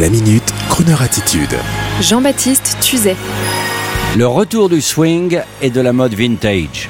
La minute, Kroneur attitude. Jean-Baptiste Tuzet. Le retour du swing et de la mode vintage.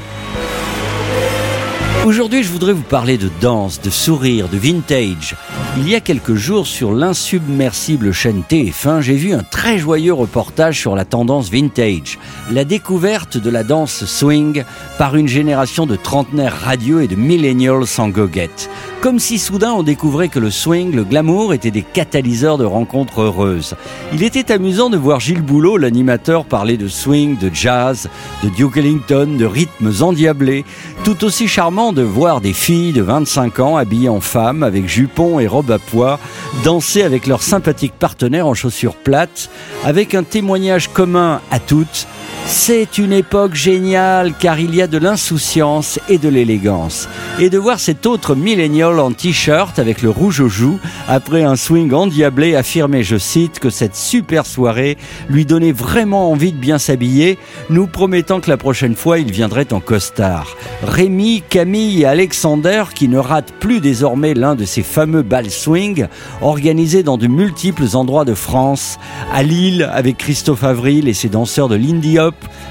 Aujourd'hui, je voudrais vous parler de danse, de sourire, de vintage. Il y a quelques jours, sur l'insubmersible chaîne TF1, j'ai vu un très joyeux reportage sur la tendance vintage, la découverte de la danse swing par une génération de trentenaires radieux et de millennials sans goguette. Comme si soudain on découvrait que le swing, le glamour étaient des catalyseurs de rencontres heureuses. Il était amusant de voir Gilles Boulot, l'animateur, parler de swing, de jazz, de Duke Ellington, de rythmes endiablés. Tout aussi charmant de voir des filles de 25 ans habillées en femmes avec jupons et robes à pois, danser avec leurs sympathiques partenaires en chaussures plates, avec un témoignage commun à toutes, c'est une époque géniale car il y a de l'insouciance et de l'élégance. Et de voir cet autre millénial en t-shirt avec le rouge aux joues, après un swing endiablé, affirmer, je cite, que cette super soirée lui donnait vraiment envie de bien s'habiller, nous promettant que la prochaine fois il viendrait en costard. Rémi, Camille Alexander, qui ne ratent plus désormais l'un de ces fameux bals swing, organisés dans de multiples endroits de France, à Lille avec Christophe Avril et ses danseurs de l'Indie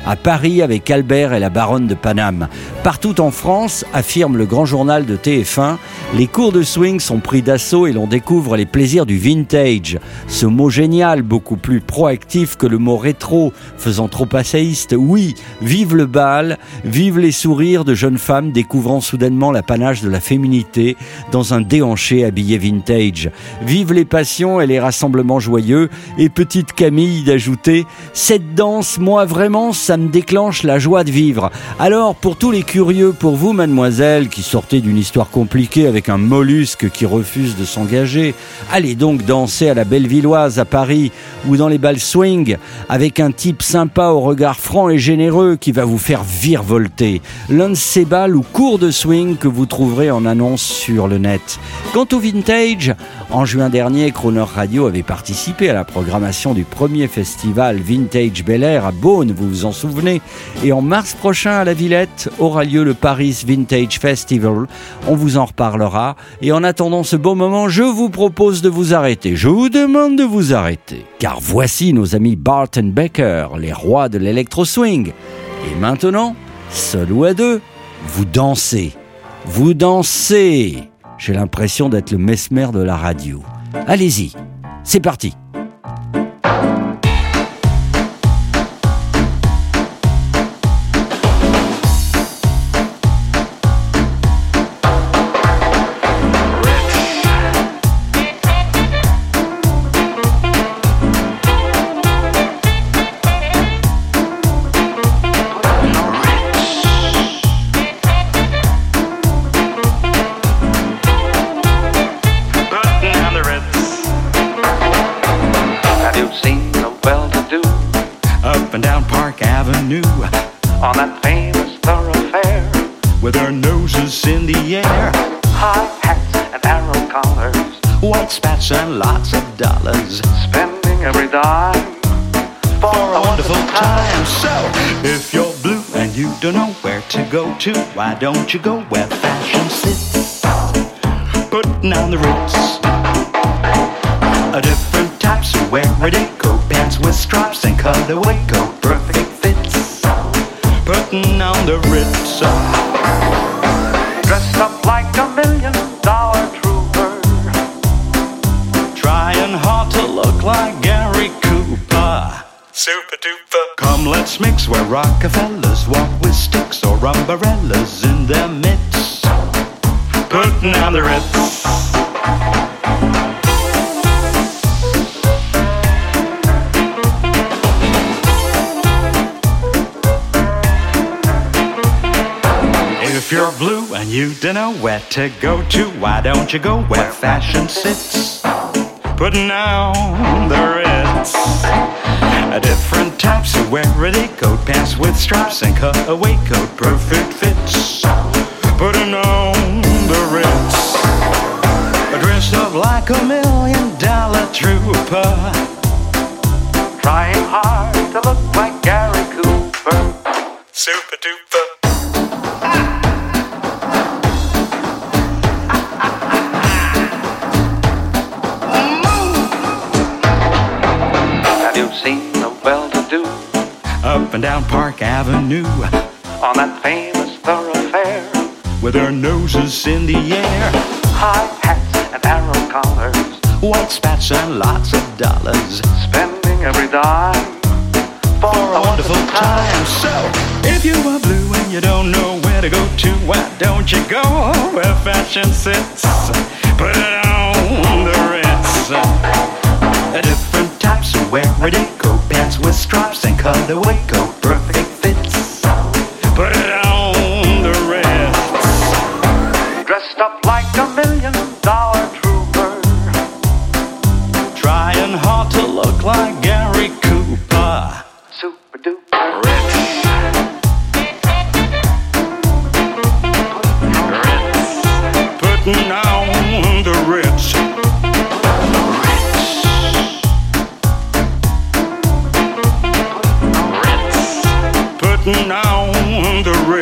à Paris avec Albert et la baronne de Paname. Partout en France, affirme le grand journal de TF1, les cours de swing sont pris d'assaut et l'on découvre les plaisirs du vintage. Ce mot génial, beaucoup plus proactif que le mot rétro, faisant trop passéiste. Oui, vive le bal, vive les sourires de jeunes femmes découvrant soudainement l'apanage de la féminité dans un déhanché habillé vintage. Vive les passions et les rassemblements joyeux. Et petite Camille d'ajouter, cette danse, moi vraiment ça me déclenche la joie de vivre. Alors, pour tous les curieux, pour vous, mademoiselle, qui sortez d'une histoire compliquée avec un mollusque qui refuse de s'engager, allez donc danser à la Bellevilloise à Paris ou dans les balles swing avec un type sympa au regard franc et généreux qui va vous faire virevolter. L'un de ces balles ou cours de swing que vous trouverez en annonce sur le net. Quant au vintage, en juin dernier, Croner Radio avait participé à la programmation du premier festival Vintage Bel Air à Beaune, vous vous en souvenez. Et en mars prochain à la Villette aura lieu le Paris Vintage Festival. On vous en reparlera. Et en attendant ce beau moment, je vous propose de vous arrêter. Je vous demande de vous arrêter. Car voici nos amis Barton Becker, les rois de l'électro-swing. Et maintenant, seul ou à deux, vous dansez. Vous dansez. J'ai l'impression d'être le mesmer de la radio. Allez-y, c'est parti. On that famous thoroughfare with their noses in the air, high hats and arrow collars, white spats and lots of dollars spending every dime for a wonderful time. So, if you're blue and you don't know where to go to, why don't you go where fashion sits? Putting on the roots. A different types who wear a deco pants with stripes and cutaway coat, the ritz. dressed up like a million dollar trooper. Trying hard to look like Gary Cooper. Super duper. Come, let's mix where Rockefellers walk with sticks or umbrellas in their midst. Putting on the ritz. You're blue and you don't know where to go to, why don't you go where fashion sits? Putting on the Ritz. A different types who wear a coat, pants with straps and cutaway coat, perfect fits. Putting on the Ritz. Dressed up like a million dollar trooper. Trying hard to look like Gary Cooper. Super duper. Doo. Up and down Park Avenue, On that famous thoroughfare. with their noses in the air. High hats and arrow collars. White spats and lots of dollars. Spending every dime for a wonderful time. So, if you are blue and you don't know where to go to, why don't you go where fashion sits? Put it on the Ritz. Different types of wear a go pants with the wake up.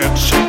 On